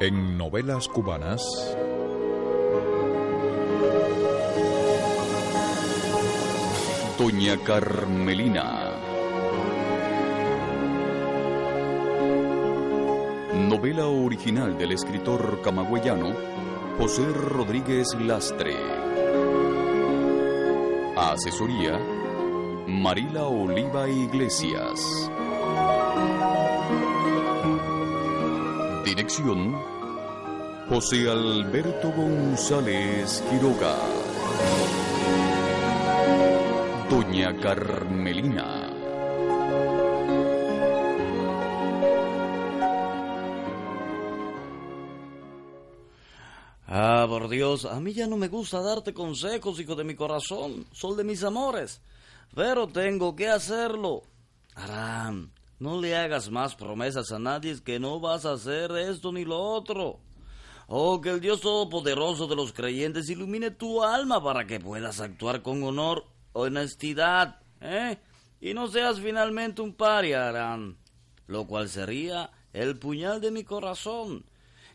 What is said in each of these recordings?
En novelas cubanas. Doña Carmelina. Novela original del escritor camagüeyano José Rodríguez Lastre. Asesoría Marila Oliva Iglesias. José Alberto González Quiroga. Doña Carmelina. Ah, por Dios, a mí ya no me gusta darte consejos, hijo de mi corazón, sol de mis amores, pero tengo que hacerlo. Aram, no le hagas más promesas a nadie que no vas a hacer esto ni lo otro. Oh, que el Dios Todopoderoso de los creyentes ilumine tu alma para que puedas actuar con honor, honestidad, ¿eh? Y no seas finalmente un paria, Aram, lo cual sería el puñal de mi corazón.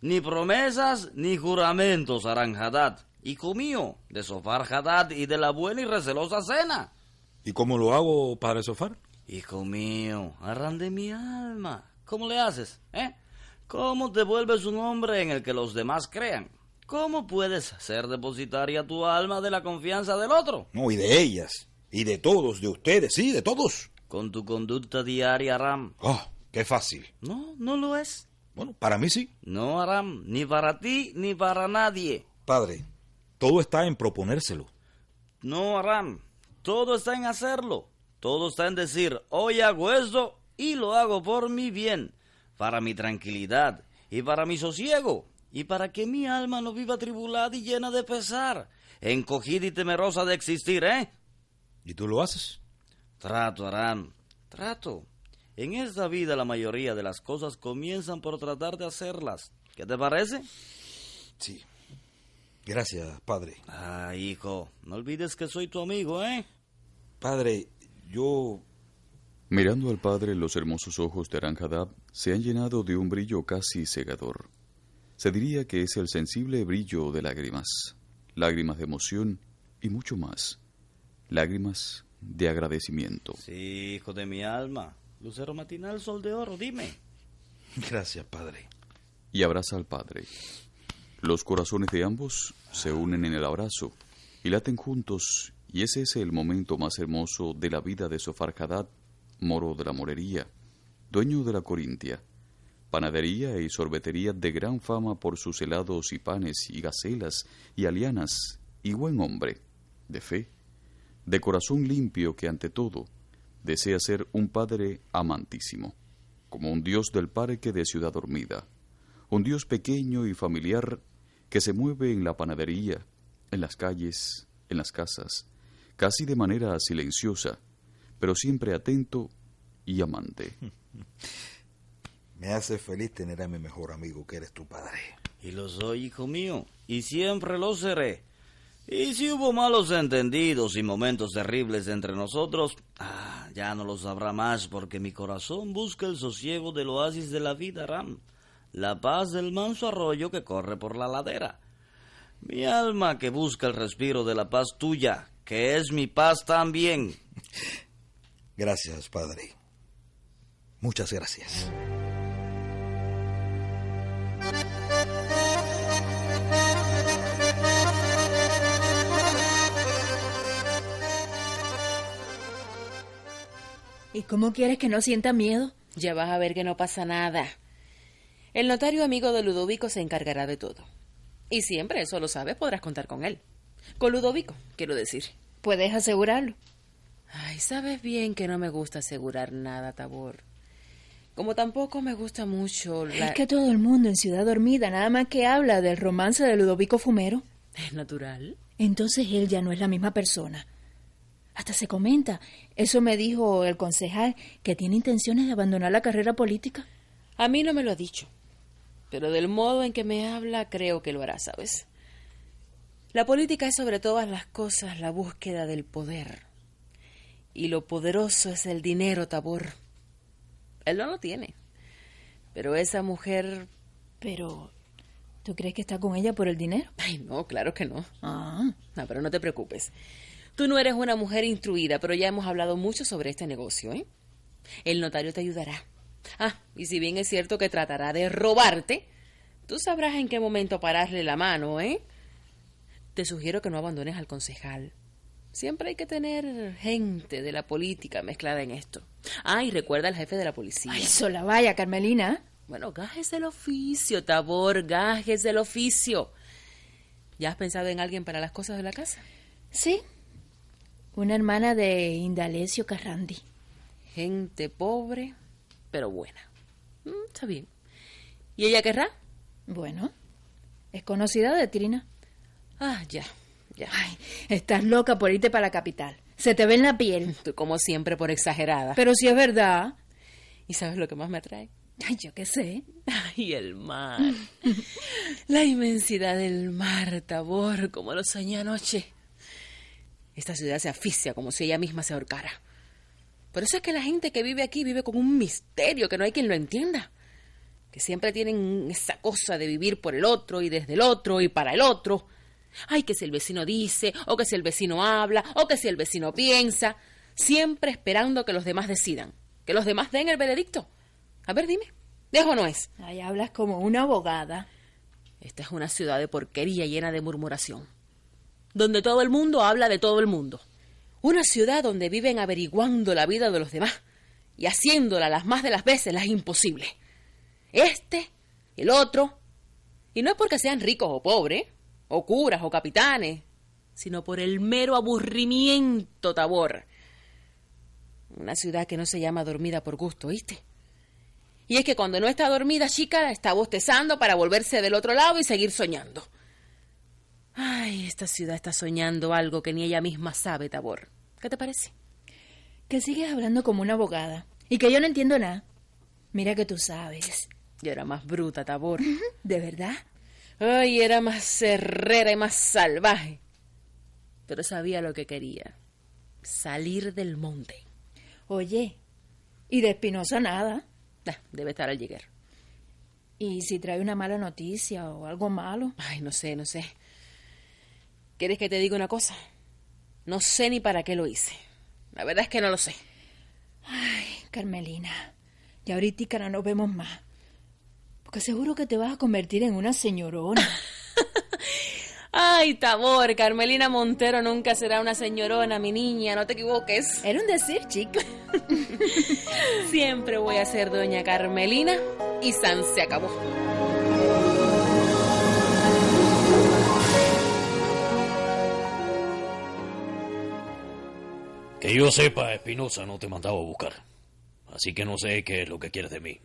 Ni promesas ni juramentos harán Hadad, hijo mío, de Sofar Hadad y de la buena y recelosa cena. ¿Y cómo lo hago, padre Sofar? Hijo mío, Arán de mi alma, ¿cómo le haces, eh? ¿Cómo te vuelves un hombre en el que los demás crean? ¿Cómo puedes ser depositaria tu alma de la confianza del otro? No, y de ellas, y de todos, de ustedes, sí, de todos. Con tu conducta diaria, Aram. Oh, qué fácil. No, no lo es. Bueno, para mí sí. No, Aram, ni para ti ni para nadie. Padre, todo está en proponérselo. No, Aram, todo está en hacerlo. Todo está en decir, hoy hago esto y lo hago por mi bien, para mi tranquilidad y para mi sosiego, y para que mi alma no viva tribulada y llena de pesar, encogida y temerosa de existir, ¿eh? ¿Y tú lo haces? Trato, Aram, trato. En esta vida la mayoría de las cosas comienzan por tratar de hacerlas. ¿Qué te parece? Sí. Gracias, padre. Ah, hijo, no olvides que soy tu amigo, ¿eh? Padre, yo... Mirando al padre, los hermosos ojos de Aranjadab se han llenado de un brillo casi cegador. Se diría que es el sensible brillo de lágrimas, lágrimas de emoción y mucho más, lágrimas de agradecimiento. Sí, hijo de mi alma. Lucero matinal, sol de oro, dime. Gracias, padre. Y abraza al padre. Los corazones de ambos se unen en el abrazo y laten juntos, y ese es el momento más hermoso de la vida de Sofar Hadad, moro de la morería, dueño de la Corintia, panadería y sorbetería de gran fama por sus helados y panes y gacelas y alianas, y buen hombre, de fe, de corazón limpio que ante todo desea ser un padre amantísimo, como un dios del parque de Ciudad Dormida, un dios pequeño y familiar que se mueve en la panadería, en las calles, en las casas, casi de manera silenciosa, pero siempre atento y amante. Me hace feliz tener a mi mejor amigo que eres tu padre. Y lo soy, hijo mío, y siempre lo seré. Y si hubo malos entendidos y momentos terribles entre nosotros, ah, ya no lo sabrá más porque mi corazón busca el sosiego del oasis de la vida, Ram, la paz del manso arroyo que corre por la ladera. Mi alma que busca el respiro de la paz tuya, que es mi paz también. Gracias, padre. Muchas gracias. ¿Y cómo quieres que no sienta miedo? Ya vas a ver que no pasa nada. El notario amigo de Ludovico se encargará de todo. Y siempre, eso lo sabes, podrás contar con él. Con Ludovico, quiero decir. ¿Puedes asegurarlo? Ay, sabes bien que no me gusta asegurar nada, Tabor. Como tampoco me gusta mucho la... Es que todo el mundo en Ciudad Dormida nada más que habla del romance de Ludovico Fumero. Es natural. Entonces él ya no es la misma persona. Hasta se comenta, eso me dijo el concejal, que tiene intenciones de abandonar la carrera política. A mí no me lo ha dicho, pero del modo en que me habla creo que lo hará, ¿sabes? La política es sobre todas las cosas la búsqueda del poder. Y lo poderoso es el dinero, Tabor. Él no lo tiene. Pero esa mujer... Pero, ¿tú crees que está con ella por el dinero? Ay, no, claro que no. Ah, No, pero no te preocupes. Tú no eres una mujer instruida, pero ya hemos hablado mucho sobre este negocio, ¿eh? El notario te ayudará. Ah, y si bien es cierto que tratará de robarte, tú sabrás en qué momento pararle la mano, ¿eh? Te sugiero que no abandones al concejal. Siempre hay que tener gente de la política mezclada en esto. Ah, y recuerda al jefe de la policía. ay, sola vaya, Carmelina. Bueno, gajes del oficio, Tabor, gajes del oficio. ¿Ya has pensado en alguien para las cosas de la casa? Sí, una hermana de Indalecio Carrandi. Gente pobre, pero buena. Mm, está bien. ¿Y ella querrá? Bueno, es conocida de Trina. Ah, ya, ya. Ay, estás loca por irte para la capital. Se te ve en la piel. Tú como siempre por exagerada. Pero si es verdad. ¿Y sabes lo que más me atrae? Ay, yo qué sé. Ay, el mar. La inmensidad del mar, Tabor, como lo soñé anoche. Esta ciudad se asfixia como si ella misma se ahorcara. Por eso es que la gente que vive aquí vive con un misterio que no hay quien lo entienda. Que siempre tienen esa cosa de vivir por el otro y desde el otro y para el otro. Ay, que si el vecino dice, o que si el vecino habla, o que si el vecino piensa. Siempre esperando que los demás decidan. Que los demás den el veredicto. A ver, dime. ¿Es o no es? Ay, hablas como una abogada. Esta es una ciudad de porquería llena de murmuración, donde todo el mundo habla de todo el mundo. Una ciudad donde viven averiguando la vida de los demás y haciéndola las más de las veces las imposibles. Este, el otro. Y no es porque sean ricos o pobres, o curas o capitanes, sino por el mero aburrimiento, Tabor. Una ciudad que no se llama dormida por gusto, ¿oíste? Y es que cuando no está dormida, chica, está bostezando para volverse del otro lado y seguir soñando. Ay, esta ciudad está soñando algo que ni ella misma sabe, Tabor. ¿Qué te parece? Que sigues hablando como una abogada. Y que yo no entiendo nada. Mira que tú sabes. Yo era más bruta, Tabor. ¿De verdad? Ay, era más cerrera y más salvaje. Pero sabía lo que quería. Salir del monte. Oye, y de Espinosa nada. Ah, debe estar al llegar. ¿Y si trae una mala noticia o algo malo? Ay, no sé, no sé. ¿Quieres que te diga una cosa? No sé ni para qué lo hice. La verdad es que no lo sé. Ay, Carmelina, ya ahorita no nos vemos más. Porque seguro que te vas a convertir en una señorona. Ay, Tabor, Carmelina Montero nunca será una señorona, mi niña, no te equivoques. Era un decir, chica. Siempre voy a ser doña Carmelina y San se acabó. Que yo sepa, Espinosa no te mandaba a buscar. Así que no sé qué es lo que quieres de mí.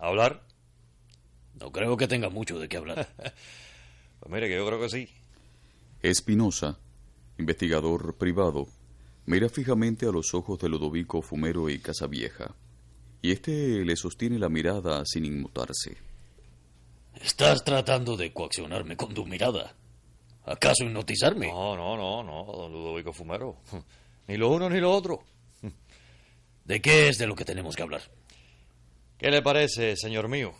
¿Hablar? No creo que tengas mucho de qué hablar. Pues mire, que yo creo que sí. Espinosa, investigador privado, mira fijamente a los ojos de Ludovico Fumero y Casavieja, y este le sostiene la mirada sin inmutarse. Estás tratando de coaccionarme con tu mirada. ¿Acaso hipnotizarme? No, no, no, no, don Ludovico Fumero. Ni lo uno ni lo otro. ¿De qué es de lo que tenemos que hablar? ¿Qué le parece, señor mío,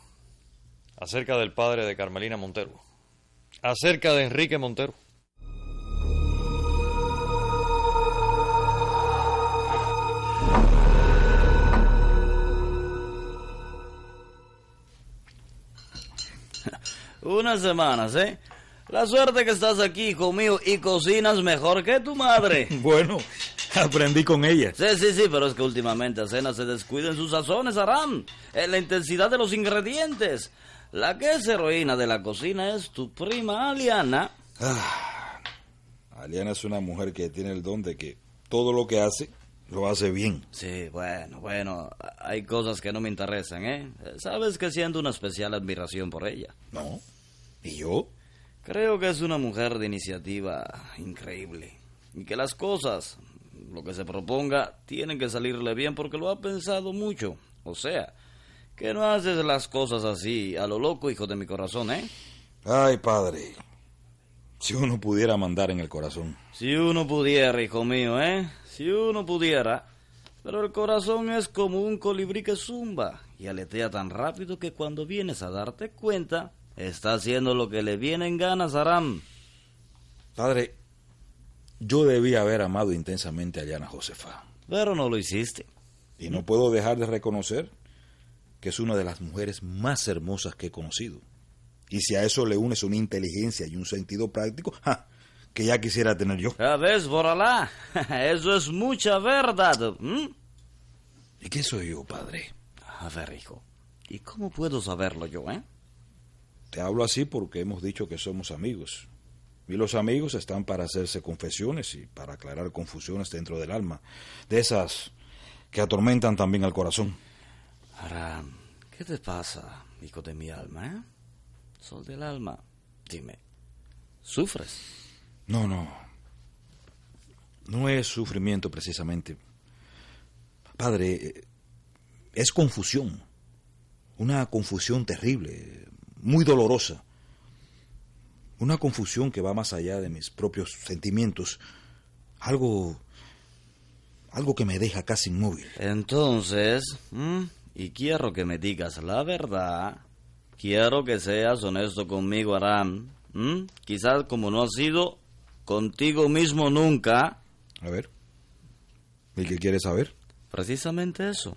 acerca del padre de Carmelina Montero? Acerca de Enrique Montero. Unas semanas, ¿eh? La suerte que estás aquí, hijo mío, y cocinas mejor que tu madre. Bueno, aprendí con ella. Sí, sí, sí, pero es que últimamente Cena se descuida en sus sazones, Aram. En la intensidad de los ingredientes. La que es heroína de la cocina es tu prima Aliana. Aliana es una mujer que tiene el don de que todo lo que hace, lo hace bien. Sí, bueno, bueno, hay cosas que no me interesan, ¿eh? Sabes que siento una especial admiración por ella. ¿No? ¿Y yo? Creo que es una mujer de iniciativa increíble. Y que las cosas, lo que se proponga, tienen que salirle bien porque lo ha pensado mucho. O sea, que no haces las cosas así, a lo loco, hijo de mi corazón, ¿eh? Ay, padre. Si uno pudiera mandar en el corazón. Si uno pudiera, hijo mío, ¿eh? Si uno pudiera. Pero el corazón es como un colibrí que zumba y aletea tan rápido que cuando vienes a darte cuenta, está haciendo lo que le viene en ganas, Aram. Padre, yo debía haber amado intensamente a Liana Josefa. Pero no lo hiciste. Y no puedo dejar de reconocer que es una de las mujeres más hermosas que he conocido. Y si a eso le unes una inteligencia y un sentido práctico, ¡ja! que ya quisiera tener yo. Ya ves, Boralá, eso es mucha verdad. ¿Y qué soy yo, padre? A ver, hijo, ¿y cómo puedo saberlo yo, eh? Te hablo así porque hemos dicho que somos amigos. Y los amigos están para hacerse confesiones y para aclarar confusiones dentro del alma. De esas que atormentan también al corazón. Aram, ¿qué te pasa, hijo de mi alma, eh? Sol del alma, dime, ¿sufres? No, no. No es sufrimiento precisamente. Padre, eh, es confusión. Una confusión terrible, muy dolorosa. Una confusión que va más allá de mis propios sentimientos. Algo... algo que me deja casi inmóvil. Entonces, ¿m? Y quiero que me digas la verdad, quiero que seas honesto conmigo, Aram. ¿m? Quizás como no has sido contigo mismo nunca, A ver. ¿Y qué quieres saber? precisamente eso.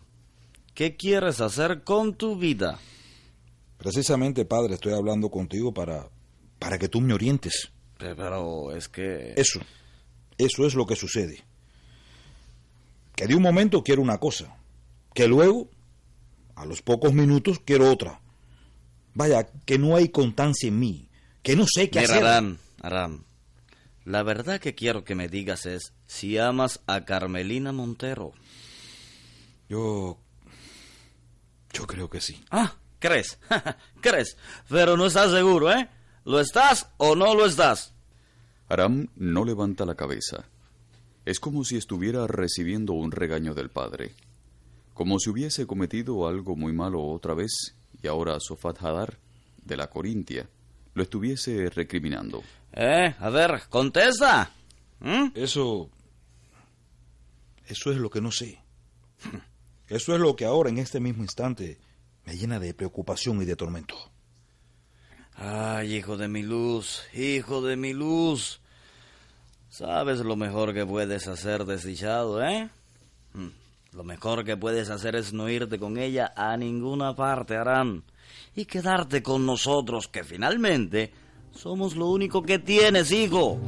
¿Qué quieres hacer con tu vida? Precisamente, padre, estoy hablando contigo para... para que tú me orientes. Pero es que... Eso. Eso es lo que sucede. Que de un momento quiero una cosa. Que luego, a los pocos minutos, quiero otra. Vaya, que no hay constancia en mí. Que no sé qué Mira, hacer. Aram, Aram, la verdad que quiero que me digas es si amas a Carmelina Montero. Yo... Yo creo que sí. Ah, ¿crees? ¿Crees? Pero no estás seguro, ¿eh? ¿Lo estás o no lo estás? Aram no levanta la cabeza. Es como si estuviera recibiendo un regaño del padre. Como si hubiese cometido algo muy malo otra vez y ahora Sofat Hadar, de la Corintia, lo estuviese recriminando. ¿Eh? A ver, contesta. ¿Mm? Eso... Eso es lo que no sé. Eso es lo que ahora, en este mismo instante, me llena de preocupación y de tormento. Ay, hijo de mi luz, hijo de mi luz. ¿Sabes lo mejor que puedes hacer, desdichado, eh? Mm, Lo mejor que puedes hacer es no irte con ella a ninguna parte, Aram. Y quedarte con nosotros, que finalmente somos lo único que tienes, hijo.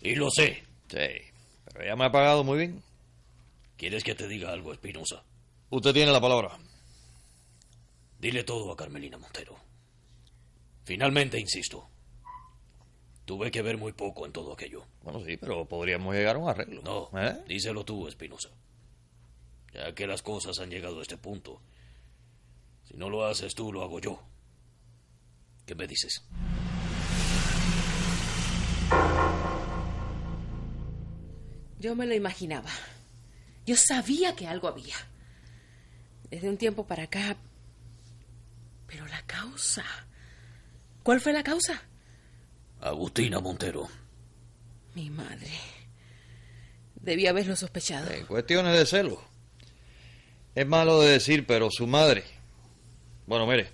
Y lo sé. Sí, pero ella me ha pagado muy bien. ¿Quieres que te diga algo, Espinosa? Usted tiene la palabra. Dile todo a Carmelina Montero. Finalmente, insisto. Tuve que ver muy poco en todo aquello. Bueno, sí, pero podríamos llegar a un arreglo. No, ¿Eh? díselo tú, Espinosa. Ya que las cosas han llegado a este punto. Si no lo haces tú, lo hago yo. ¿Qué me dices? Yo me lo imaginaba. Yo sabía que algo había. Desde un tiempo para acá. Pero la causa. ¿Cuál fue la causa? Agustina Montero. Mi madre. Debía haberlo sospechado. En cuestiones de celo. Es malo de decir, pero su madre. Bueno, mire.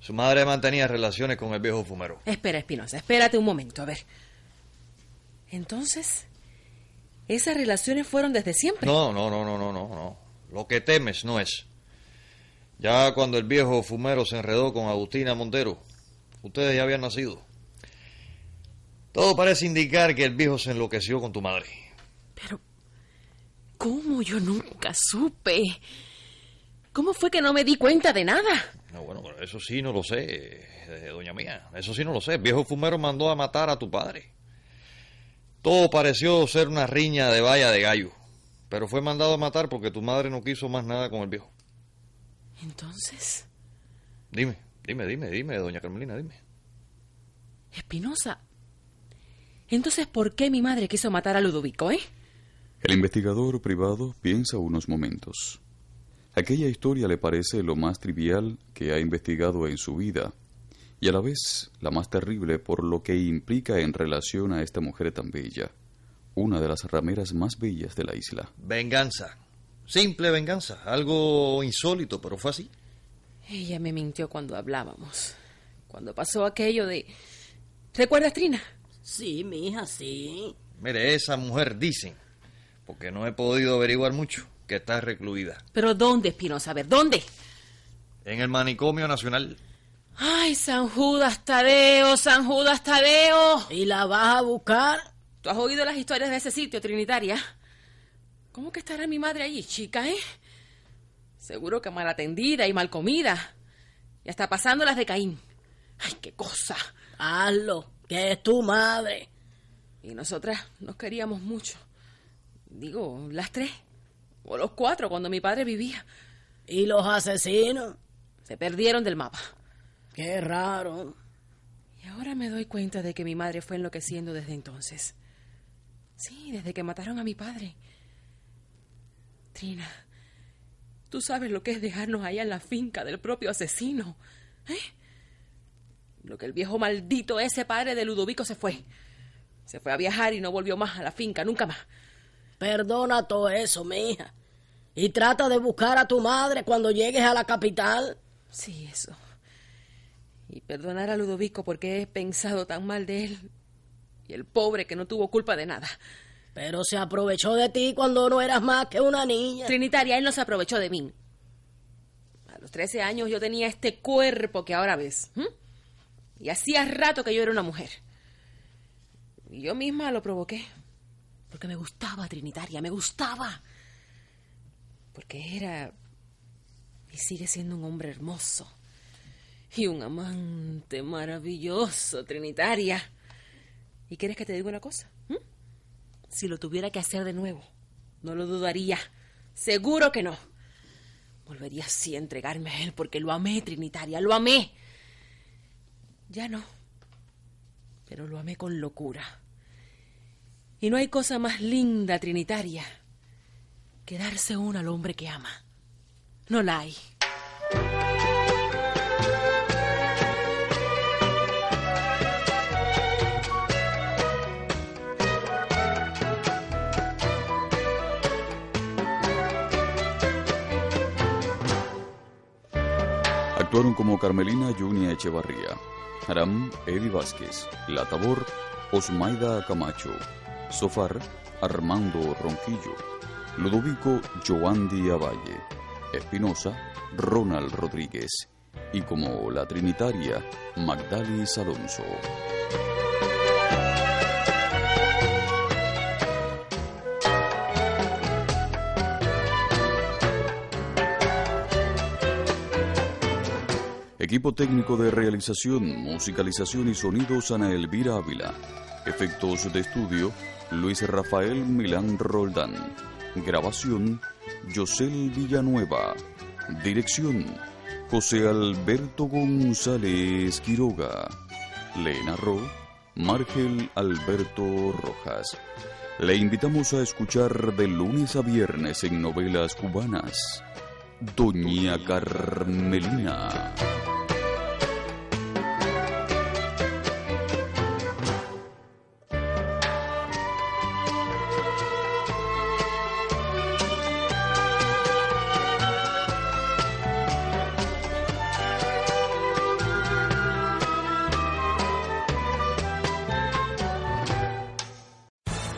Su madre mantenía relaciones con el viejo fumero. Espera, Espinosa, espérate un momento, a ver. Entonces, ¿esas relaciones fueron desde siempre? No, no, no, no, no, no, no. Lo que temes no es. Ya cuando el viejo fumero se enredó con Agustina Montero, ustedes ya habían nacido. Todo parece indicar que el viejo se enloqueció con tu madre. Pero, ¿Cómo yo nunca supe? ¿Cómo fue que no me di cuenta de nada? No, bueno, eso sí no lo sé, eh, doña mía. Eso sí no lo sé. El viejo fumero mandó a matar a tu padre. Todo pareció ser una riña de valla de gallo. Pero fue mandado a matar porque tu madre no quiso más nada con el viejo. Entonces, Dime, dime, dime, dime, doña Carmelina, dime. Espinosa. Entonces, ¿por qué mi madre quiso matar a Ludovico, eh? El investigador privado piensa unos momentos. Aquella historia le parece lo más trivial que ha investigado en su vida y a la vez la más terrible por lo que implica en relación a esta mujer tan bella, una de las rameras más bellas de la isla. Venganza. Simple venganza. Algo insólito, pero fue así. Ella me mintió cuando hablábamos. Cuando pasó aquello de... ¿Recuerdas, Trina? Sí, mija, sí. Mire, esa mujer dicen, porque no he podido averiguar mucho, que está recluida. ¿Pero dónde, Espinosa? A ver, ¿dónde? En el manicomio nacional. Ay, San Judas Tadeo, San Judas Tadeo. ¿Y la vas a buscar? ¿Tú has oído las historias de ese sitio, Trinitaria? ¿Cómo que estará mi madre allí, chica, eh? Seguro que mal atendida y mal comida. Y hasta pasando las de Caín. Ay, qué cosa. Hazlo, que es tu madre. Y nosotras nos queríamos mucho. Digo, las tres. O los cuatro cuando mi padre vivía. ¿Y los asesinos? Se perdieron del mapa. Qué raro. Y ahora me doy cuenta de que mi madre fue enloqueciendo desde entonces. Sí, desde que mataron a mi padre. Trina, tú sabes lo que es dejarnos allá en la finca del propio asesino. ¿Eh? Lo que el viejo maldito ese padre de Ludovico se fue. Se fue a viajar y no volvió más a la finca, nunca más. Perdona todo eso, mija. Y trata de buscar a tu madre cuando llegues a la capital. Sí, eso. Y perdonar a Ludovico porque he pensado tan mal de él. Y el pobre que no tuvo culpa de nada. Pero se aprovechó de ti cuando no eras más que una niña. Trinitaria, él no se aprovechó de mí. A los 13 años yo tenía este cuerpo que ahora ves. Y hacía rato que yo era una mujer. Y yo misma lo provoqué. Porque me gustaba, Trinitaria, me gustaba. Porque era y sigue siendo un hombre hermoso. Y un amante maravilloso, Trinitaria. ¿Y quieres que te diga una cosa? Si lo tuviera que hacer de nuevo, no lo dudaría. Seguro que no. Volvería así a entregarme a él porque lo amé, Trinitaria, lo amé. Ya no. Pero lo amé con locura. Y no hay cosa más linda, Trinitaria, que darse uno al hombre que ama. No la hay. Actuaron como Carmelina Junia Echevarría, Aram Eddie Vázquez, La Tabor Osmaida Camacho, Sofar Armando Ronquillo, Ludovico Joandi Avalle, Espinosa Ronald Rodríguez y como la Trinitaria Magdalis Alonso. Equipo técnico de realización, musicalización y sonidos Ana Elvira Ávila. Efectos de estudio Luis Rafael Milán Roldán. Grabación Yosel Villanueva. Dirección José Alberto González Quiroga. Le narró Margel Alberto Rojas. Le invitamos a escuchar de lunes a viernes en novelas cubanas. Doña Carmelina.